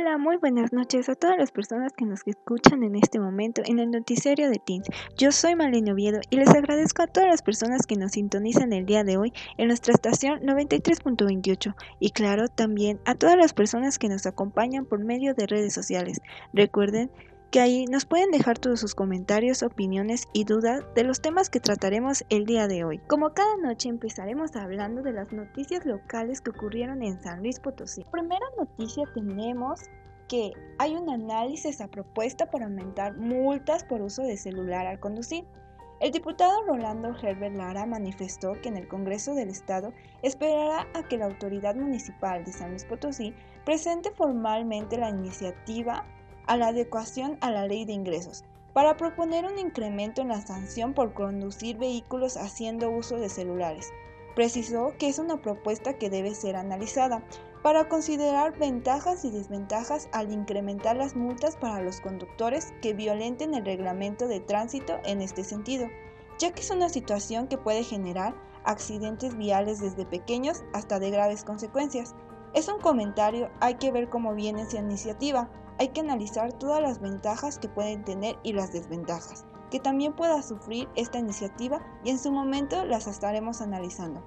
Hola, muy buenas noches a todas las personas que nos escuchan en este momento en el noticiario de Teens. Yo soy Malena Oviedo y les agradezco a todas las personas que nos sintonizan el día de hoy en nuestra estación 93.28 y claro, también a todas las personas que nos acompañan por medio de redes sociales. Recuerden que ahí nos pueden dejar todos sus comentarios, opiniones y dudas de los temas que trataremos el día de hoy. Como cada noche empezaremos hablando de las noticias locales que ocurrieron en San Luis Potosí. Primera noticia tenemos que hay un análisis a propuesta para aumentar multas por uso de celular al conducir. El diputado Rolando Herbert Lara manifestó que en el Congreso del Estado esperará a que la autoridad municipal de San Luis Potosí presente formalmente la iniciativa a la adecuación a la ley de ingresos, para proponer un incremento en la sanción por conducir vehículos haciendo uso de celulares. Precisó que es una propuesta que debe ser analizada para considerar ventajas y desventajas al incrementar las multas para los conductores que violenten el reglamento de tránsito en este sentido, ya que es una situación que puede generar accidentes viales desde pequeños hasta de graves consecuencias. Es un comentario, hay que ver cómo viene esa iniciativa, hay que analizar todas las ventajas que pueden tener y las desventajas que también pueda sufrir esta iniciativa y en su momento las estaremos analizando.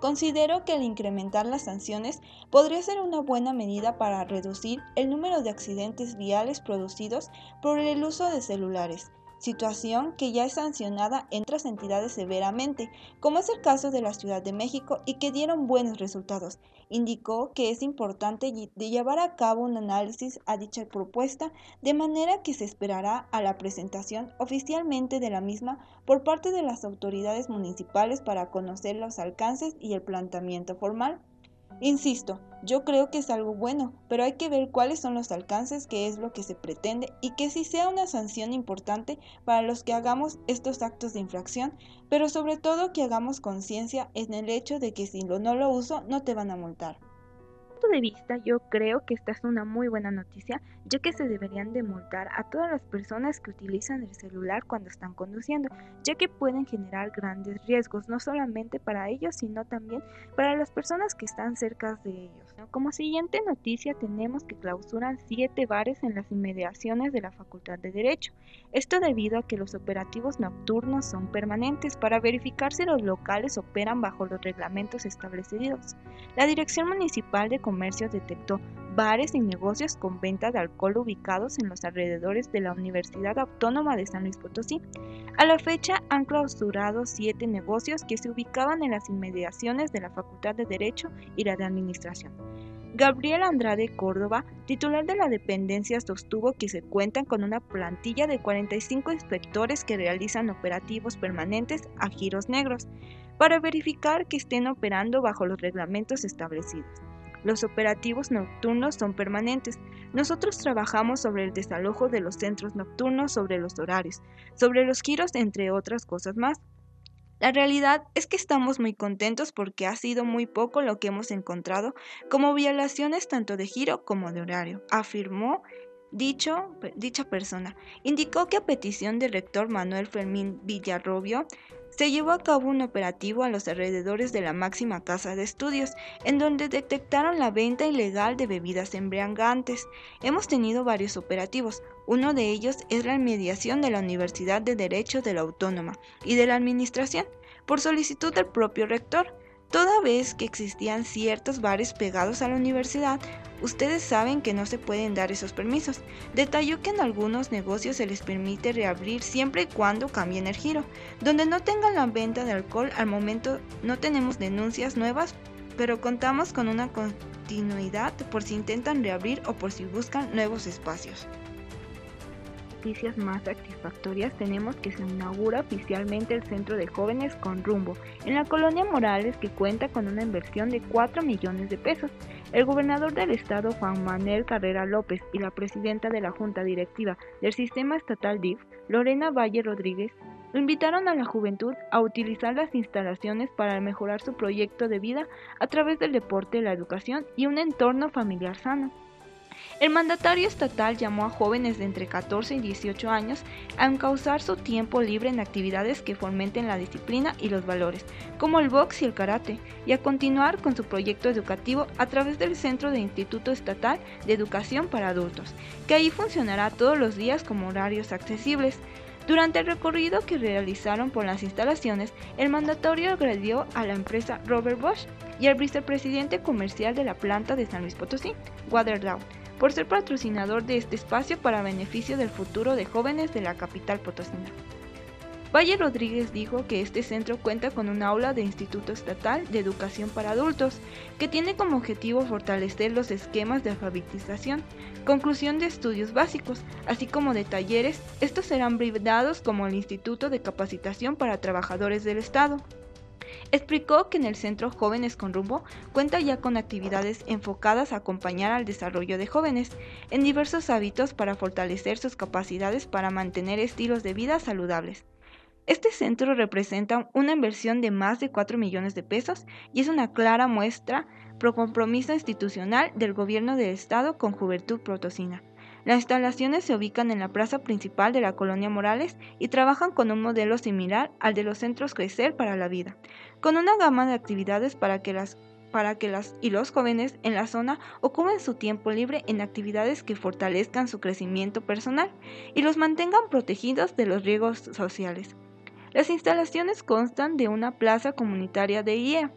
Considero que el incrementar las sanciones podría ser una buena medida para reducir el número de accidentes viales producidos por el uso de celulares, situación que ya es sancionada en otras entidades severamente, como es el caso de la Ciudad de México y que dieron buenos resultados. Indicó que es importante llevar a cabo un análisis a dicha propuesta, de manera que se esperará a la presentación oficialmente de la misma por parte de las autoridades municipales para conocer los alcances y el planteamiento formal. Insisto, yo creo que es algo bueno, pero hay que ver cuáles son los alcances, qué es lo que se pretende y que si sea una sanción importante para los que hagamos estos actos de infracción, pero sobre todo que hagamos conciencia en el hecho de que si no lo uso no te van a multar de vista, yo creo que esta es una muy buena noticia, ya que se deberían de multar a todas las personas que utilizan el celular cuando están conduciendo, ya que pueden generar grandes riesgos, no solamente para ellos, sino también para las personas que están cerca de ellos. Como siguiente noticia tenemos que clausuran siete bares en las inmediaciones de la Facultad de Derecho. Esto debido a que los operativos nocturnos son permanentes para verificar si los locales operan bajo los reglamentos establecidos. La Dirección Municipal de Comercio detectó bares y negocios con venta de alcohol ubicados en los alrededores de la Universidad Autónoma de San Luis Potosí. A la fecha han clausurado siete negocios que se ubicaban en las inmediaciones de la Facultad de Derecho y la de Administración. Gabriel Andrade Córdoba, titular de la dependencia, sostuvo que se cuentan con una plantilla de 45 inspectores que realizan operativos permanentes a giros negros para verificar que estén operando bajo los reglamentos establecidos. Los operativos nocturnos son permanentes. Nosotros trabajamos sobre el desalojo de los centros nocturnos, sobre los horarios, sobre los giros, entre otras cosas más. La realidad es que estamos muy contentos porque ha sido muy poco lo que hemos encontrado como violaciones tanto de giro como de horario, afirmó dicho, dicha persona. Indicó que a petición del rector Manuel Fermín Villarrobio, se llevó a cabo un operativo a los alrededores de la máxima casa de estudios, en donde detectaron la venta ilegal de bebidas embriagantes. Hemos tenido varios operativos. Uno de ellos es la mediación de la Universidad de Derecho de la Autónoma y de la Administración, por solicitud del propio rector. Toda vez que existían ciertos bares pegados a la universidad, ustedes saben que no se pueden dar esos permisos. Detalló que en algunos negocios se les permite reabrir siempre y cuando cambien el giro. Donde no tengan la venta de alcohol, al momento no tenemos denuncias nuevas, pero contamos con una continuidad por si intentan reabrir o por si buscan nuevos espacios noticias más satisfactorias tenemos que se inaugura oficialmente el Centro de Jóvenes con Rumbo en la colonia Morales que cuenta con una inversión de 4 millones de pesos. El gobernador del estado Juan Manuel Carrera López y la presidenta de la Junta Directiva del Sistema Estatal DIF, Lorena Valle Rodríguez, invitaron a la juventud a utilizar las instalaciones para mejorar su proyecto de vida a través del deporte, la educación y un entorno familiar sano. El mandatario estatal llamó a jóvenes de entre 14 y 18 años a encauzar su tiempo libre en actividades que fomenten la disciplina y los valores, como el box y el karate, y a continuar con su proyecto educativo a través del Centro de Instituto Estatal de Educación para Adultos, que ahí funcionará todos los días como horarios accesibles. Durante el recorrido que realizaron por las instalaciones, el mandatorio agredió a la empresa Robert Bosch y al vicepresidente comercial de la planta de San Luis Potosí, Waterdown, por ser patrocinador de este espacio para beneficio del futuro de jóvenes de la capital potosina. Valle Rodríguez dijo que este centro cuenta con un aula de Instituto Estatal de Educación para Adultos, que tiene como objetivo fortalecer los esquemas de alfabetización, conclusión de estudios básicos, así como de talleres. Estos serán brindados como el Instituto de Capacitación para Trabajadores del Estado. Explicó que en el Centro Jóvenes con Rumbo cuenta ya con actividades enfocadas a acompañar al desarrollo de jóvenes en diversos hábitos para fortalecer sus capacidades para mantener estilos de vida saludables. Este centro representa una inversión de más de 4 millones de pesos y es una clara muestra pro compromiso institucional del gobierno del estado con Juventud Protosina. Las instalaciones se ubican en la plaza principal de la colonia Morales y trabajan con un modelo similar al de los centros Crecer para la Vida, con una gama de actividades para que las para que las y los jóvenes en la zona ocupen su tiempo libre en actividades que fortalezcan su crecimiento personal y los mantengan protegidos de los riesgos sociales. Las instalaciones constan de una plaza comunitaria de IE,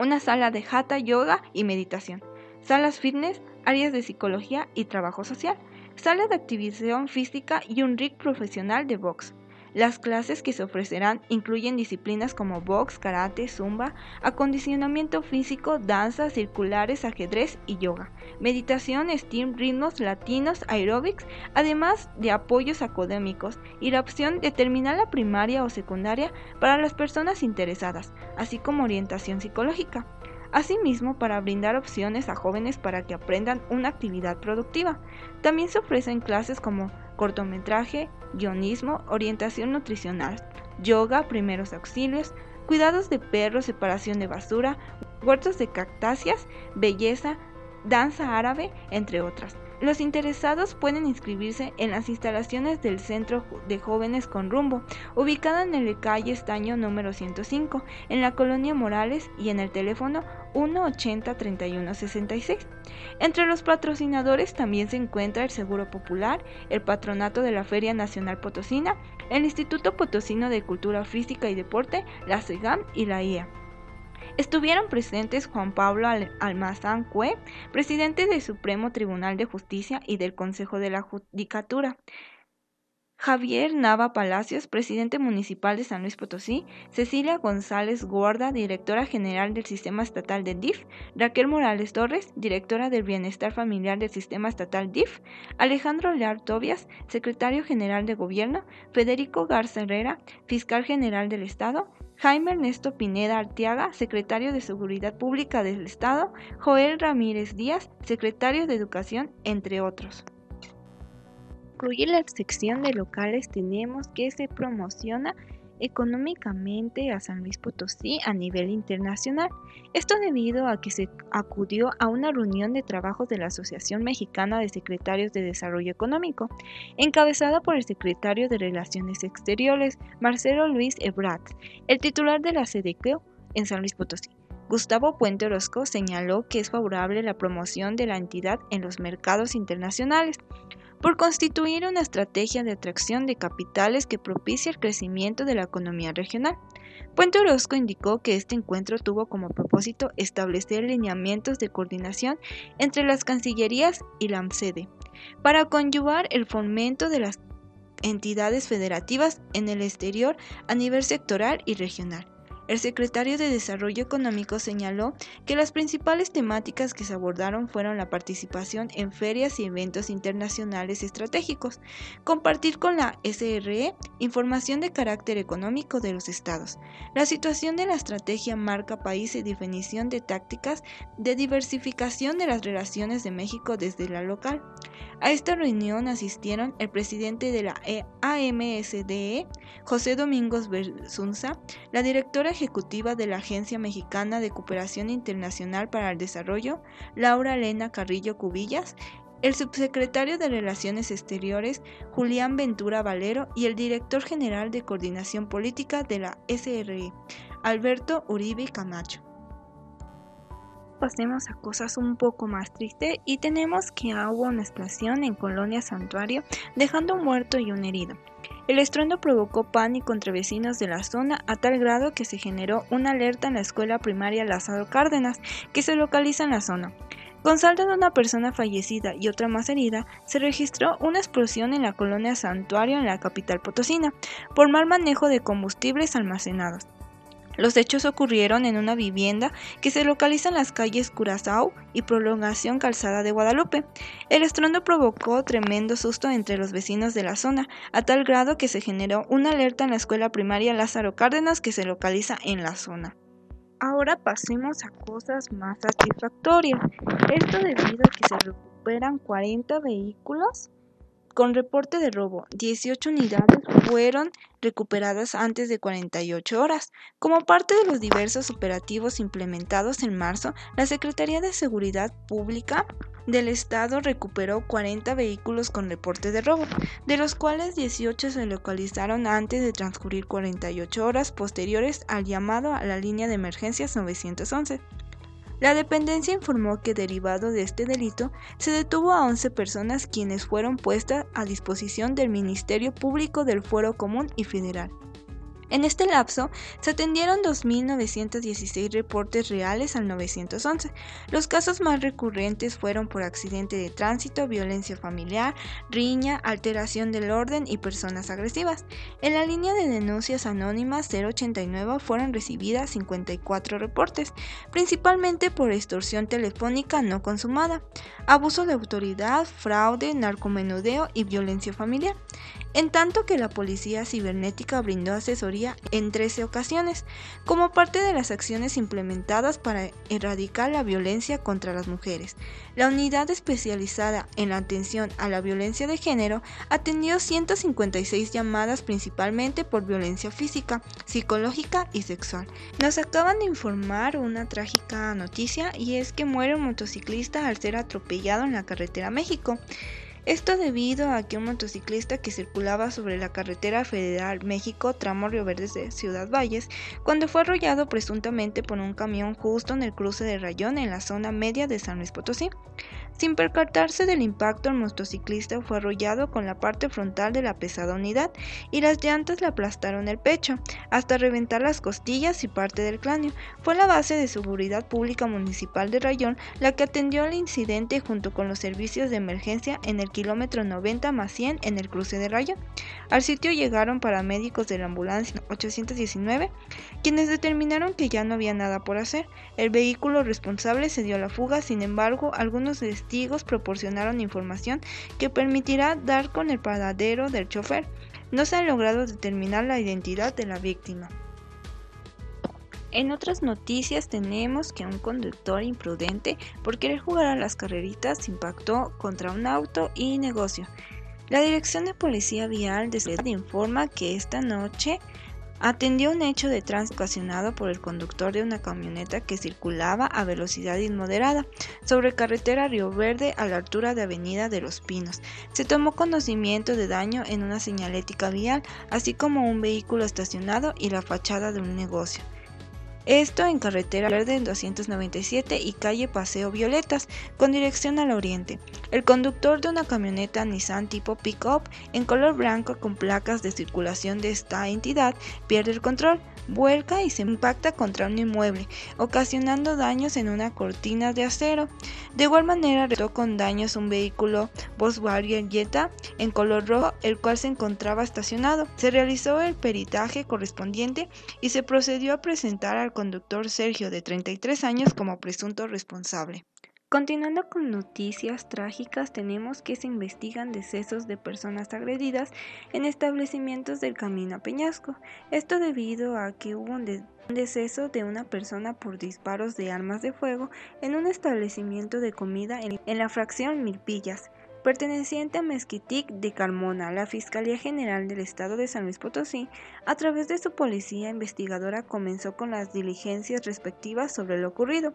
una sala de hatha yoga y meditación, salas fitness, áreas de psicología y trabajo social, salas de activación física y un rig profesional de box. Las clases que se ofrecerán incluyen disciplinas como box, karate, zumba, acondicionamiento físico, danza, circulares, ajedrez y yoga, meditación, steam, ritmos latinos, aerobics, además de apoyos académicos y la opción de terminar la primaria o secundaria para las personas interesadas, así como orientación psicológica. Asimismo, para brindar opciones a jóvenes para que aprendan una actividad productiva. También se ofrecen clases como cortometraje, guionismo, orientación nutricional, yoga, primeros auxilios, cuidados de perros, separación de basura, huertos de cactáceas, belleza, danza árabe, entre otras. Los interesados pueden inscribirse en las instalaciones del Centro de Jóvenes con Rumbo, ubicada en el calle Estaño número 105, en la colonia Morales y en el teléfono 180-3166. Entre los patrocinadores también se encuentra el Seguro Popular, el Patronato de la Feria Nacional Potosina, el Instituto Potosino de Cultura Física y Deporte, la CEGAM y la IA. Estuvieron presentes Juan Pablo Almazán Cue, presidente del Supremo Tribunal de Justicia y del Consejo de la Judicatura, Javier Nava Palacios, presidente municipal de San Luis Potosí, Cecilia González Guarda, directora general del Sistema Estatal de DIF, Raquel Morales Torres, directora del Bienestar Familiar del Sistema Estatal DIF, Alejandro Lear Tobias, secretario general de Gobierno, Federico Garza Herrera, fiscal general del Estado, Jaime Ernesto Pineda Arteaga, secretario de Seguridad Pública del Estado, Joel Ramírez Díaz, secretario de Educación, entre otros. Concluye la sección de locales tenemos que se promociona económicamente a San Luis Potosí a nivel internacional. Esto debido a que se acudió a una reunión de trabajos de la Asociación Mexicana de Secretarios de Desarrollo Económico, encabezada por el secretario de Relaciones Exteriores, Marcelo Luis Ebrat, el titular de la CDQ en San Luis Potosí. Gustavo Puente Orozco señaló que es favorable la promoción de la entidad en los mercados internacionales, por constituir una estrategia de atracción de capitales que propicie el crecimiento de la economía regional. Puente Orozco indicó que este encuentro tuvo como propósito establecer lineamientos de coordinación entre las cancillerías y la AMCEDE para conyugar el fomento de las entidades federativas en el exterior a nivel sectoral y regional el secretario de Desarrollo Económico señaló que las principales temáticas que se abordaron fueron la participación en ferias y eventos internacionales estratégicos, compartir con la SRE información de carácter económico de los estados, la situación de la estrategia marca país y definición de tácticas de diversificación de las relaciones de México desde la local. A esta reunión asistieron el presidente de la AMSDE, e, José Domingos Berzunza, la directora ejecutiva de la Agencia Mexicana de Cooperación Internacional para el Desarrollo, Laura Elena Carrillo Cubillas, el subsecretario de Relaciones Exteriores, Julián Ventura Valero, y el director general de Coordinación Política de la SRE, Alberto Uribe Camacho. Pasemos a cosas un poco más tristes y tenemos que hubo una explosión en Colonia Santuario, dejando un muerto y un herido. El estruendo provocó pánico entre vecinos de la zona a tal grado que se generó una alerta en la escuela primaria Lázaro Cárdenas, que se localiza en la zona. Con saldo de una persona fallecida y otra más herida, se registró una explosión en la colonia Santuario en la capital potosina, por mal manejo de combustibles almacenados. Los hechos ocurrieron en una vivienda que se localiza en las calles Curazao y Prolongación Calzada de Guadalupe. El estruendo provocó tremendo susto entre los vecinos de la zona, a tal grado que se generó una alerta en la escuela primaria Lázaro Cárdenas que se localiza en la zona. Ahora pasemos a cosas más satisfactorias. Esto debido a que se recuperan 40 vehículos con reporte de robo. 18 unidades fueron recuperadas antes de 48 horas. Como parte de los diversos operativos implementados en marzo, la Secretaría de Seguridad Pública del Estado recuperó 40 vehículos con reporte de robo, de los cuales 18 se localizaron antes de transcurrir 48 horas posteriores al llamado a la línea de emergencias 911. La dependencia informó que derivado de este delito se detuvo a 11 personas quienes fueron puestas a disposición del Ministerio Público del Fuero Común y Federal. En este lapso se atendieron 2.916 reportes reales al 911. Los casos más recurrentes fueron por accidente de tránsito, violencia familiar, riña, alteración del orden y personas agresivas. En la línea de denuncias anónimas 089 fueron recibidas 54 reportes, principalmente por extorsión telefónica no consumada, abuso de autoridad, fraude, narcomenudeo y violencia familiar en tanto que la Policía Cibernética brindó asesoría en 13 ocasiones, como parte de las acciones implementadas para erradicar la violencia contra las mujeres. La unidad especializada en la atención a la violencia de género atendió 156 llamadas principalmente por violencia física, psicológica y sexual. Nos acaban de informar una trágica noticia y es que muere un motociclista al ser atropellado en la carretera México. Esto debido a que un motociclista que circulaba sobre la carretera federal México tramo Río Verde de Ciudad Valles, cuando fue arrollado presuntamente por un camión justo en el cruce de Rayón en la zona media de San Luis Potosí. Sin percatarse del impacto, el motociclista fue arrollado con la parte frontal de la pesada unidad y las llantas le aplastaron el pecho, hasta reventar las costillas y parte del cráneo. Fue la base de seguridad pública municipal de Rayón la que atendió el incidente junto con los servicios de emergencia en el kilómetro 90 más 100 en el cruce de Rayón. Al sitio llegaron paramédicos de la ambulancia 819, quienes determinaron que ya no había nada por hacer. El vehículo responsable se dio a la fuga, sin embargo, algunos testigos proporcionaron información que permitirá dar con el paradero del chofer. No se ha logrado determinar la identidad de la víctima. En otras noticias tenemos que un conductor imprudente por querer jugar a las carreritas impactó contra un auto y negocio. La Dirección de Policía Vial de Ciudad informa que esta noche atendió un hecho de tránsito ocasionado por el conductor de una camioneta que circulaba a velocidad inmoderada sobre carretera Río Verde a la altura de Avenida de los Pinos. Se tomó conocimiento de daño en una señalética vial, así como un vehículo estacionado y la fachada de un negocio. Esto en carretera verde 297 y calle Paseo Violetas, con dirección al oriente. El conductor de una camioneta Nissan tipo pick-up en color blanco con placas de circulación de esta entidad pierde el control vuelca y se impacta contra un inmueble, ocasionando daños en una cortina de acero. De igual manera, retó con daños un vehículo Volkswagen Jetta en color rojo, el cual se encontraba estacionado. Se realizó el peritaje correspondiente y se procedió a presentar al conductor Sergio, de 33 años, como presunto responsable. Continuando con noticias trágicas, tenemos que se investigan decesos de personas agredidas en establecimientos del Camino a Peñasco. Esto debido a que hubo un, deceso de una persona por disparos de armas de fuego en un establecimiento de comida en, en la fracción Milpillas perteneciente a Mezquitic de Carmona, la Fiscalía General del Estado de San Luis Potosí, a través de su policía investigadora comenzó con las diligencias respectivas sobre lo ocurrido.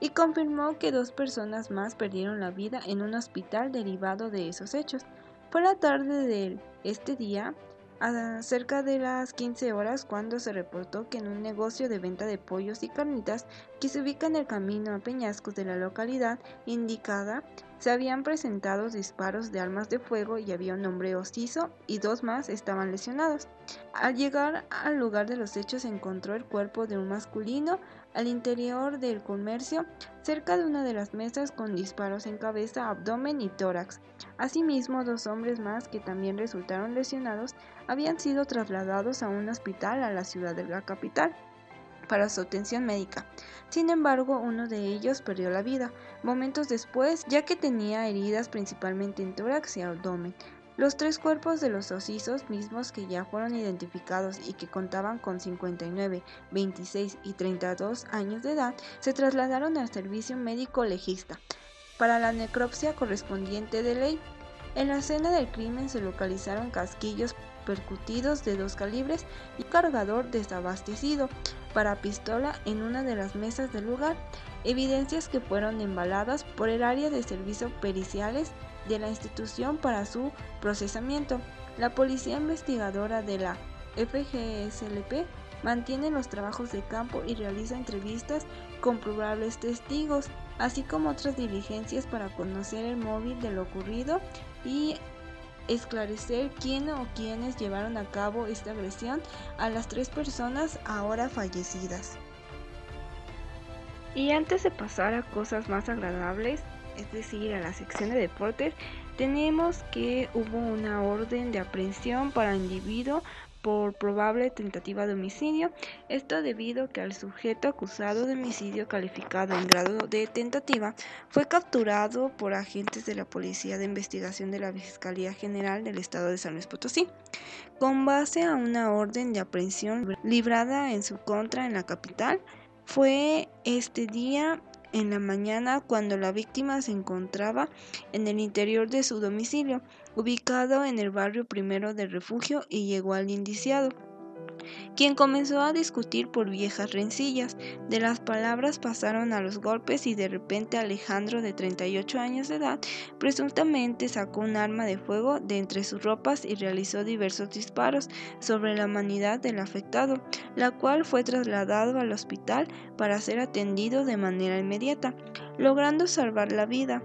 Y confirmó que dos personas más perdieron la vida en un hospital derivado de esos hechos. Fue la tarde de este día, a cerca de las 15 horas, cuando se reportó que en un negocio de venta de pollos y carnitas que se ubica en el camino a Peñascos de la localidad indicada, se habían presentado disparos de armas de fuego y había un hombre hostizo y dos más estaban lesionados. Al llegar al lugar de los hechos se encontró el cuerpo de un masculino al interior del comercio, cerca de una de las mesas con disparos en cabeza, abdomen y tórax. Asimismo, dos hombres más que también resultaron lesionados habían sido trasladados a un hospital a la ciudad de la capital para su atención médica. Sin embargo, uno de ellos perdió la vida momentos después, ya que tenía heridas principalmente en tórax y abdomen. Los tres cuerpos de los osisos mismos que ya fueron identificados y que contaban con 59, 26 y 32 años de edad se trasladaron al servicio médico legista para la necropsia correspondiente de ley. En la escena del crimen se localizaron casquillos percutidos de dos calibres y cargador desabastecido para pistola en una de las mesas del lugar, evidencias que fueron embaladas por el área de servicios periciales de la institución para su procesamiento. La policía investigadora de la FGSLP mantiene los trabajos de campo y realiza entrevistas con probables testigos, así como otras diligencias para conocer el móvil de lo ocurrido y esclarecer quién o quiénes llevaron a cabo esta agresión a las tres personas ahora fallecidas. Y antes de pasar a cosas más agradables, es decir, a la sección de deportes, tenemos que hubo una orden de aprehensión para individuo por probable tentativa de homicidio, esto debido a que el sujeto acusado de homicidio calificado en grado de tentativa fue capturado por agentes de la Policía de Investigación de la Fiscalía General del Estado de San Luis Potosí, con base a una orden de aprehensión librada en su contra en la capital. Fue este día en la mañana cuando la víctima se encontraba en el interior de su domicilio, ubicado en el barrio primero del refugio, y llegó al indiciado quien comenzó a discutir por viejas rencillas. De las palabras pasaron a los golpes y de repente Alejandro, de 38 años de edad, presuntamente sacó un arma de fuego de entre sus ropas y realizó diversos disparos sobre la humanidad del afectado, la cual fue trasladado al hospital para ser atendido de manera inmediata, logrando salvar la vida.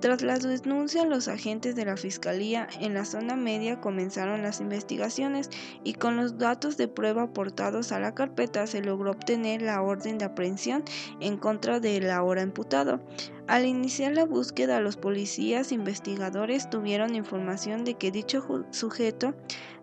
Tras la denuncia, los agentes de la Fiscalía en la zona media comenzaron las investigaciones y con los datos de prueba aportados a la carpeta se logró obtener la orden de aprehensión en contra del ahora imputado. Al iniciar la búsqueda, los policías investigadores tuvieron información de que dicho sujeto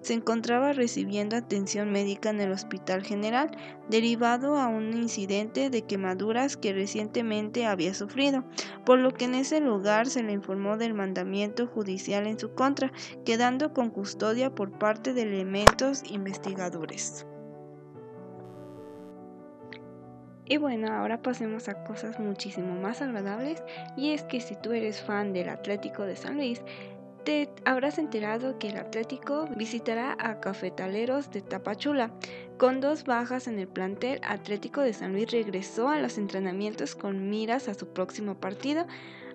se encontraba recibiendo atención médica en el Hospital General, derivado a un incidente de quemaduras que recientemente había sufrido, por lo que en ese lugar se le informó del mandamiento judicial en su contra, quedando con custodia por parte de elementos investigadores. Y bueno, ahora pasemos a cosas muchísimo más agradables y es que si tú eres fan del Atlético de San Luis, te habrás enterado que el Atlético visitará a Cafetaleros de Tapachula. Con dos bajas en el plantel, Atlético de San Luis regresó a los entrenamientos con miras a su próximo partido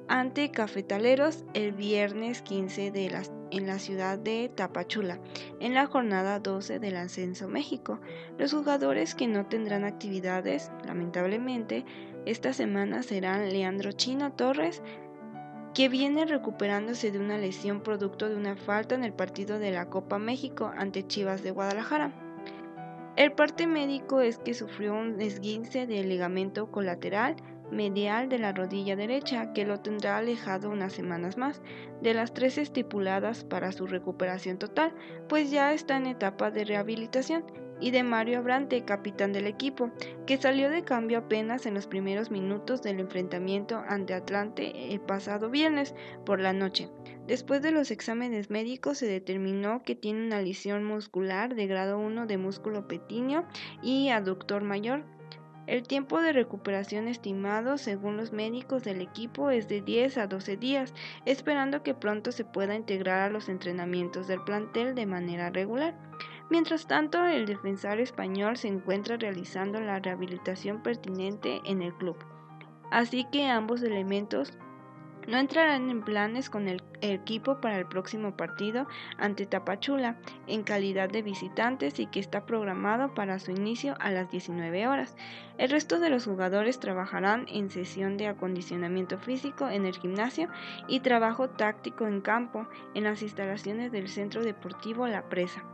ante Cafetaleros el viernes 15 de las en la ciudad de Tapachula, en la jornada 12 del Ascenso México. Los jugadores que no tendrán actividades, lamentablemente, esta semana serán Leandro Chino Torres, que viene recuperándose de una lesión producto de una falta en el partido de la Copa México ante Chivas de Guadalajara. El parte médico es que sufrió un esguince del ligamento colateral medial de la rodilla derecha, que lo tendrá alejado unas semanas más de las tres estipuladas para su recuperación total, pues ya está en etapa de rehabilitación, y de Mario Abrante, capitán del equipo, que salió de cambio apenas en los primeros minutos del enfrentamiento ante Atlante el pasado viernes por la noche. Después de los exámenes médicos se determinó que tiene una lesión muscular de grado 1 de músculo petineo y aductor mayor, el tiempo de recuperación estimado, según los médicos del equipo, es de 10 a 12 días, esperando que pronto se pueda integrar a los entrenamientos del plantel de manera regular. Mientras tanto, el defensor español se encuentra realizando la rehabilitación pertinente en el club. así que ambos elementos no entrarán en planes con el equipo para el próximo partido ante Tapachula en calidad de visitantes y que está programado para su inicio a las 19 horas. El resto de los jugadores trabajarán en sesión de acondicionamiento físico en el gimnasio y trabajo táctico en campo en las instalaciones del Centro Deportivo La Presa.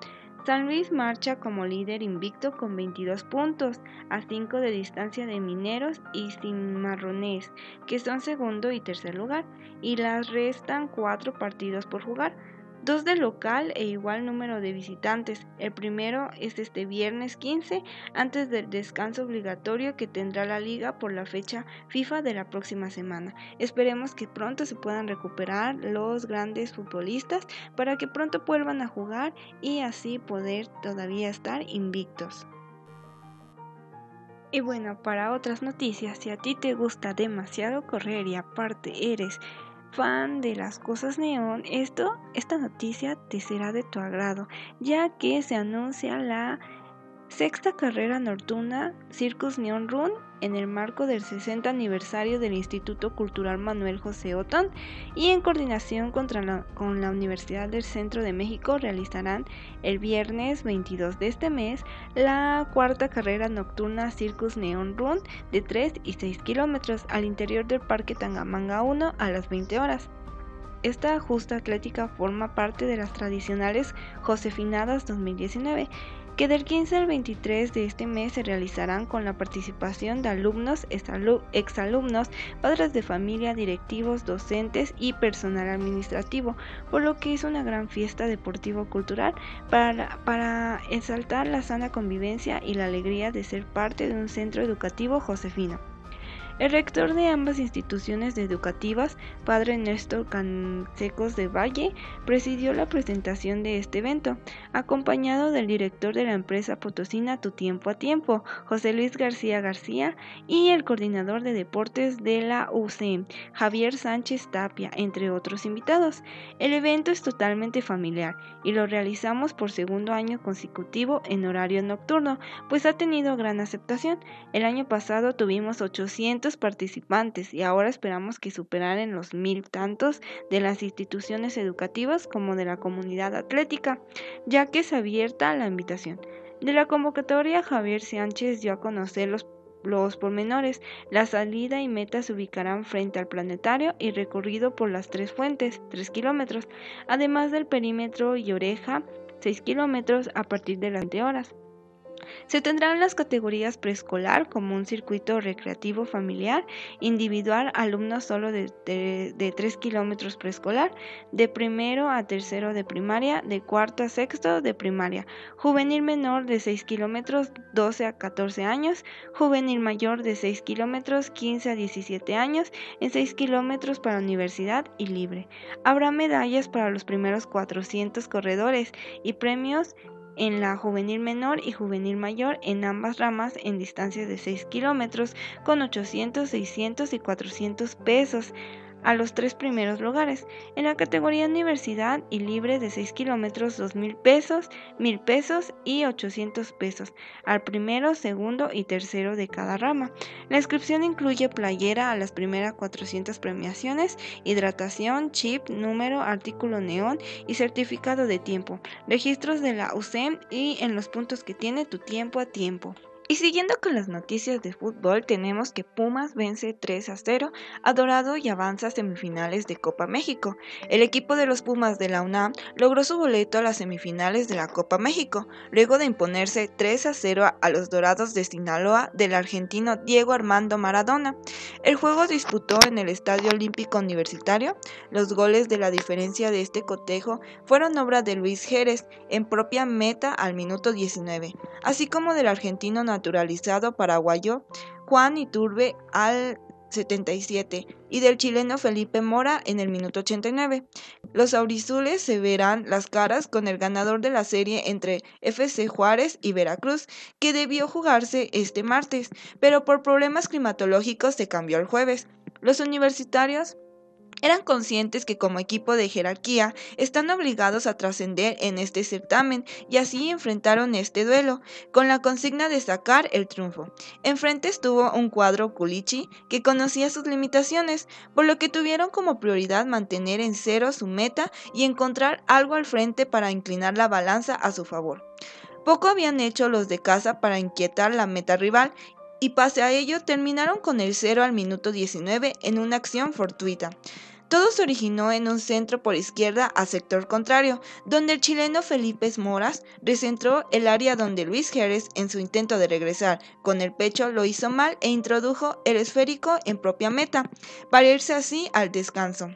San Luis marcha como líder invicto con 22 puntos, a 5 de distancia de Mineros y Cimarrones, que son segundo y tercer lugar, y las restan 4 partidos por jugar dos de local e igual número de visitantes. El primero es este viernes 15, antes del descanso obligatorio que tendrá la liga por la fecha FIFA de la próxima semana. Esperemos que pronto se puedan recuperar los grandes futbolistas para que pronto vuelvan a jugar y así poder todavía estar invictos. Y bueno, para otras noticias, si a ti te gusta demasiado correr y aparte eres fan de las cosas neón, esto, esta noticia te será de tu agrado, ya que se anuncia la sexta carrera nocturna Circus Neon Run en el marco del 60 aniversario del Instituto Cultural Manuel José Otón y en coordinación con la Universidad del Centro de México realizarán el viernes 22 de este mes la cuarta carrera nocturna Circus Neon Run de 3 y 6 kilómetros al interior del Parque Tangamanga 1 a las 20 horas. Esta justa atlética forma parte de las tradicionales Josefinadas 2019 que del 15 al 23 de este mes se realizarán con la participación de alumnos, exalumnos, padres de familia, directivos, docentes y personal administrativo, por lo que es una gran fiesta deportivo-cultural para, para exaltar la sana convivencia y la alegría de ser parte de un centro educativo josefino. El rector de ambas instituciones educativas, padre Néstor Cansecos de Valle, presidió la presentación de este evento, acompañado del director de la empresa potosina Tu Tiempo a Tiempo, José Luis García García, y el coordinador de deportes de la UCM, Javier Sánchez Tapia, entre otros invitados. El evento es totalmente familiar y lo realizamos por segundo año consecutivo en horario nocturno, pues ha tenido gran aceptación. El año pasado tuvimos 800 participantes y ahora esperamos que superaran los mil tantos de las instituciones educativas como de la comunidad atlética, ya que es abierta la invitación. De la convocatoria, Javier Sánchez dio a conocer los los pormenores. La salida y meta se ubicarán frente al planetario y recorrido por las tres fuentes, 3 kilómetros, además del perímetro y oreja, 6 kilómetros a partir de las 20 horas. Se tendrán las categorías preescolar como un circuito recreativo familiar, individual, alumnos solo de, de, 3 kilómetros preescolar, de primero a tercero de primaria, de cuarto a sexto de primaria, juvenil menor de 6 kilómetros 12 a 14 años, juvenil mayor de 6 kilómetros 15 a 17 años, en 6 kilómetros para universidad y libre. Habrá medallas para los primeros 400 corredores y premios en la juvenil menor y juvenil mayor en ambas ramas en distancias de 6 kilómetros con 800, 600 y 400 pesos a los tres primeros lugares. En la categoría universidad y libre de 6 kilómetros, 2 mil pesos, mil pesos y 800 pesos al primero, segundo y tercero de cada rama. La inscripción incluye playera a las primeras 400 premiaciones, hidratación, chip, número, artículo neón y certificado de tiempo, registros de la UCEM y en los puntos que tiene tu tiempo a tiempo. Y siguiendo con las noticias de fútbol, tenemos que Pumas vence 3 a 0 a Dorado y avanza a semifinales de Copa México. El equipo de los Pumas de la UNAM logró su boleto a las semifinales de la Copa México, luego de imponerse 3 a 0 a los Dorados de Sinaloa del argentino Diego Armando Maradona. El juego disputó en el Estadio Olímpico Universitario. Los goles de la diferencia de este cotejo fueron obra de Luis Jerez en propia meta al minuto 19, así como del argentino naturalizado paraguayo Juan Iturbe al 77 y del chileno Felipe Mora en el minuto 89. Los aurizules se verán las caras con el ganador de la serie entre FC Juárez y Veracruz, que debió jugarse este martes, pero por problemas climatológicos se cambió el jueves. Los universitarios Eran conscientes que como equipo de jerarquía están obligados a trascender en este certamen y así enfrentaron este duelo, con la consigna de sacar el triunfo. Enfrente estuvo un cuadro Culichi que conocía sus limitaciones, por lo que tuvieron como prioridad mantener en cero su meta y encontrar algo al frente para inclinar la balanza a su favor. Poco habían hecho los de casa para inquietar la meta rival y pase a ello terminaron con el 0 al minuto 19 en una acción fortuita. Todo se originó en un centro por izquierda a sector contrario, donde el chileno Felipe Moras recentró el área donde Luis Jerez, en su intento de regresar con el pecho, lo hizo mal e introdujo el esférico en propia meta, para irse así al descanso.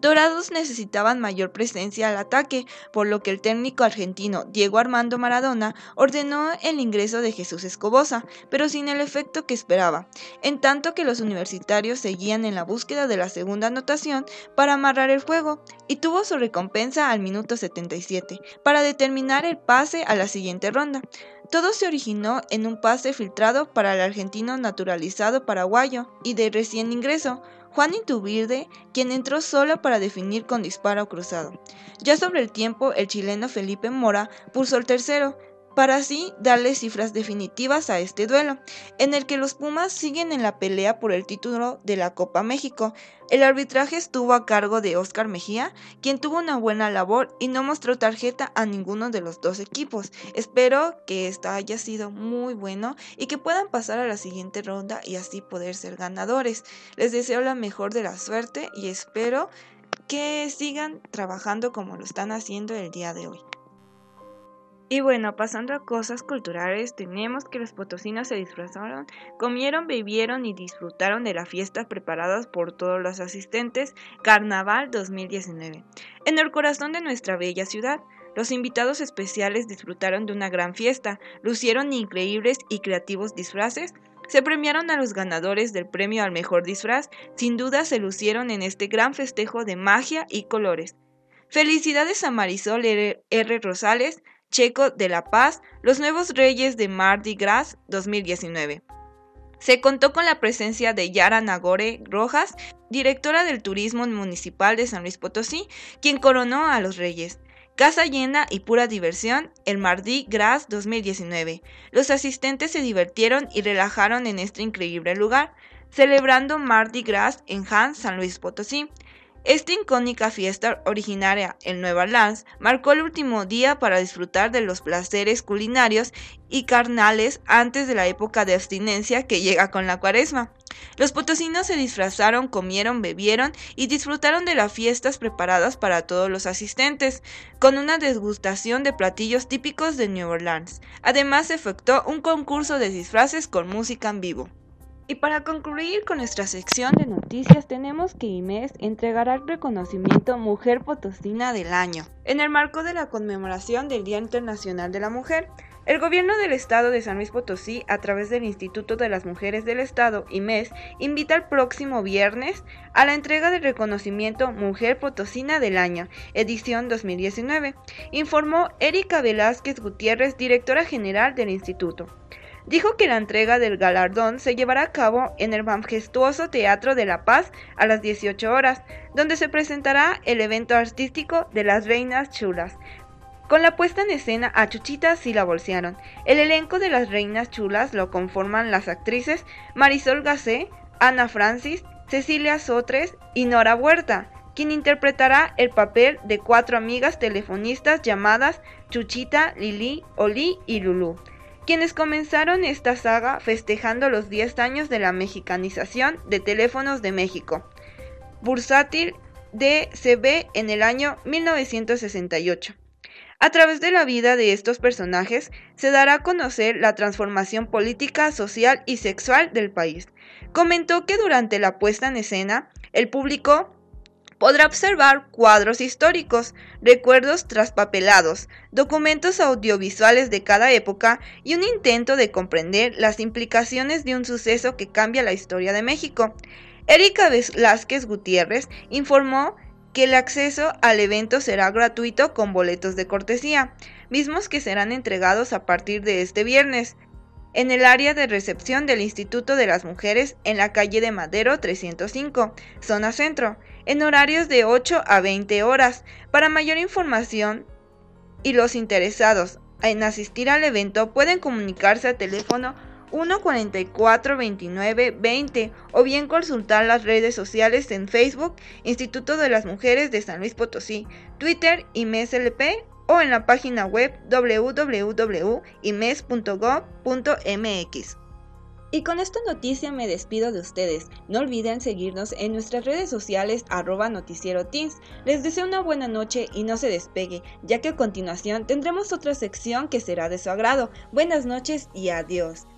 Dorados necesitaban mayor presencia al ataque, por lo que el técnico argentino Diego Armando Maradona ordenó el ingreso de Jesús Escobosa, pero sin el efecto que esperaba, en tanto que los universitarios seguían en la búsqueda de la segunda anotación para amarrar el juego, y tuvo su recompensa al minuto 77, para determinar el pase a la siguiente ronda. Todo se originó en un pase filtrado para el argentino naturalizado paraguayo y de recién ingreso, Juan Intubirde, quien entró solo para definir con disparo cruzado. Ya sobre el tiempo, el chileno Felipe Mora puso el tercero, para así darle cifras definitivas a este duelo, en el que los Pumas siguen en la pelea por el título de la Copa México. El arbitraje estuvo a cargo de Oscar Mejía, quien tuvo una buena labor y no mostró tarjeta a ninguno de los dos equipos. Espero que esta haya sido muy bueno y que puedan pasar a la siguiente ronda y así poder ser ganadores. Les deseo la mejor de la suerte y espero que sigan trabajando como lo están haciendo el día de hoy. Y bueno, pasando a cosas culturales, tenemos que los potosinos se disfrazaron, comieron, bebieron y disfrutaron de la fiesta preparadas por todos los asistentes Carnaval 2019. En el corazón de nuestra bella ciudad, los invitados especiales disfrutaron de una gran fiesta, lucieron increíbles y creativos disfraces, se premiaron a los ganadores del premio al mejor disfraz, sin duda se lucieron en este gran festejo de magia y colores. Felicidades a Marisol R. Rosales, Checo de La Paz, los nuevos reyes de Mardi Gras 2019. Se contó con la presencia de Yara Nagore Rojas, directora del Turismo Municipal de San Luis Potosí, quien coronó a los reyes. Casa llena y pura diversión, el Mardi Gras 2019. Los asistentes se divirtieron y relajaron en este increíble lugar, celebrando Mardi Gras en Han, San Luis Potosí. Esta icónica fiesta, originaria en Nueva Orleans, marcó el último día para disfrutar de los placeres culinarios y carnales antes de la época de abstinencia que llega con la cuaresma. Los potosinos se disfrazaron, comieron, bebieron y disfrutaron de las fiestas preparadas para todos los asistentes, con una degustación de platillos típicos de New Orleans. Además se efectuó un concurso de disfraces con música en vivo. Y para concluir con nuestra sección de noticias, tenemos que IMES entregará el reconocimiento Mujer Potosina del Año. En el marco de la conmemoración del Día Internacional de la Mujer, el gobierno del estado de San Luis Potosí, a través del Instituto de las Mujeres del Estado, IMES, invita el próximo viernes a la entrega del reconocimiento Mujer Potosina del Año, edición 2019, informó Erika Velázquez Gutiérrez, directora general del instituto dijo que la entrega del galardón se llevará a cabo en el majestuoso Teatro de la Paz a las 18 horas, donde se presentará el evento artístico de las Reinas Chulas. Con la puesta en escena a Chuchita sí la bolsearon. El elenco de las Reinas Chulas lo conforman las actrices Marisol Gacé, Ana Francis, Cecilia Sotres y Nora Huerta, quien interpretará el papel de cuatro amigas telefonistas llamadas Chuchita, Lili, Oli y Lulú quienes comenzaron esta saga festejando los 10 años de la mexicanización de teléfonos de México. Bursátil DCB en el año 1968. A través de la vida de estos personajes se dará a conocer la transformación política, social y sexual del país. Comentó que durante la puesta en escena, el público podrá observar cuadros históricos, recuerdos traspapelados, documentos audiovisuales de cada época y un intento de comprender las implicaciones de un suceso que cambia la historia de México. Erika Velázquez Gutiérrez informó que el acceso al evento será gratuito con boletos de cortesía, mismos que serán entregados a partir de este viernes. En el área de recepción del Instituto de las Mujeres en la calle de Madero 305, zona centro, en horarios de 8 a 20 horas. Para mayor información y los interesados en asistir al evento pueden comunicarse al teléfono 1442920 o bien consultar las redes sociales en Facebook Instituto de las Mujeres de San Luis Potosí, Twitter y MSLP o en la página web www.imes.gov.mx. Y con esta noticia me despido de ustedes. No olviden seguirnos en nuestras redes sociales arroba noticiero teens. Les deseo una buena noche y no se despegue, ya que a continuación tendremos otra sección que será de su agrado. Buenas noches y adiós.